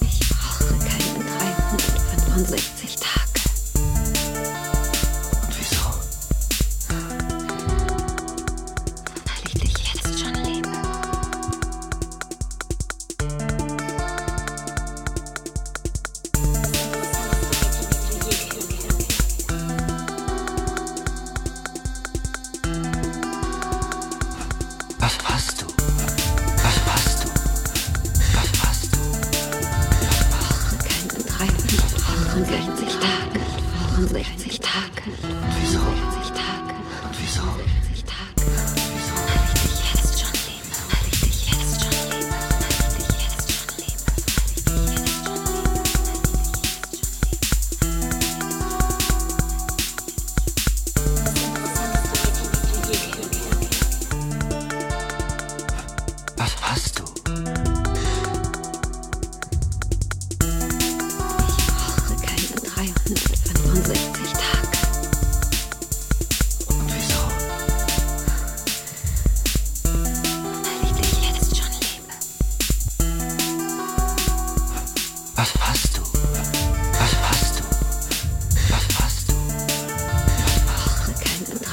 Ich brauche keinen 365 Tage. 64 Tage. 64 Tage. Wieso?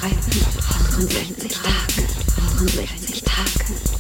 365 Tage, 365 Tage.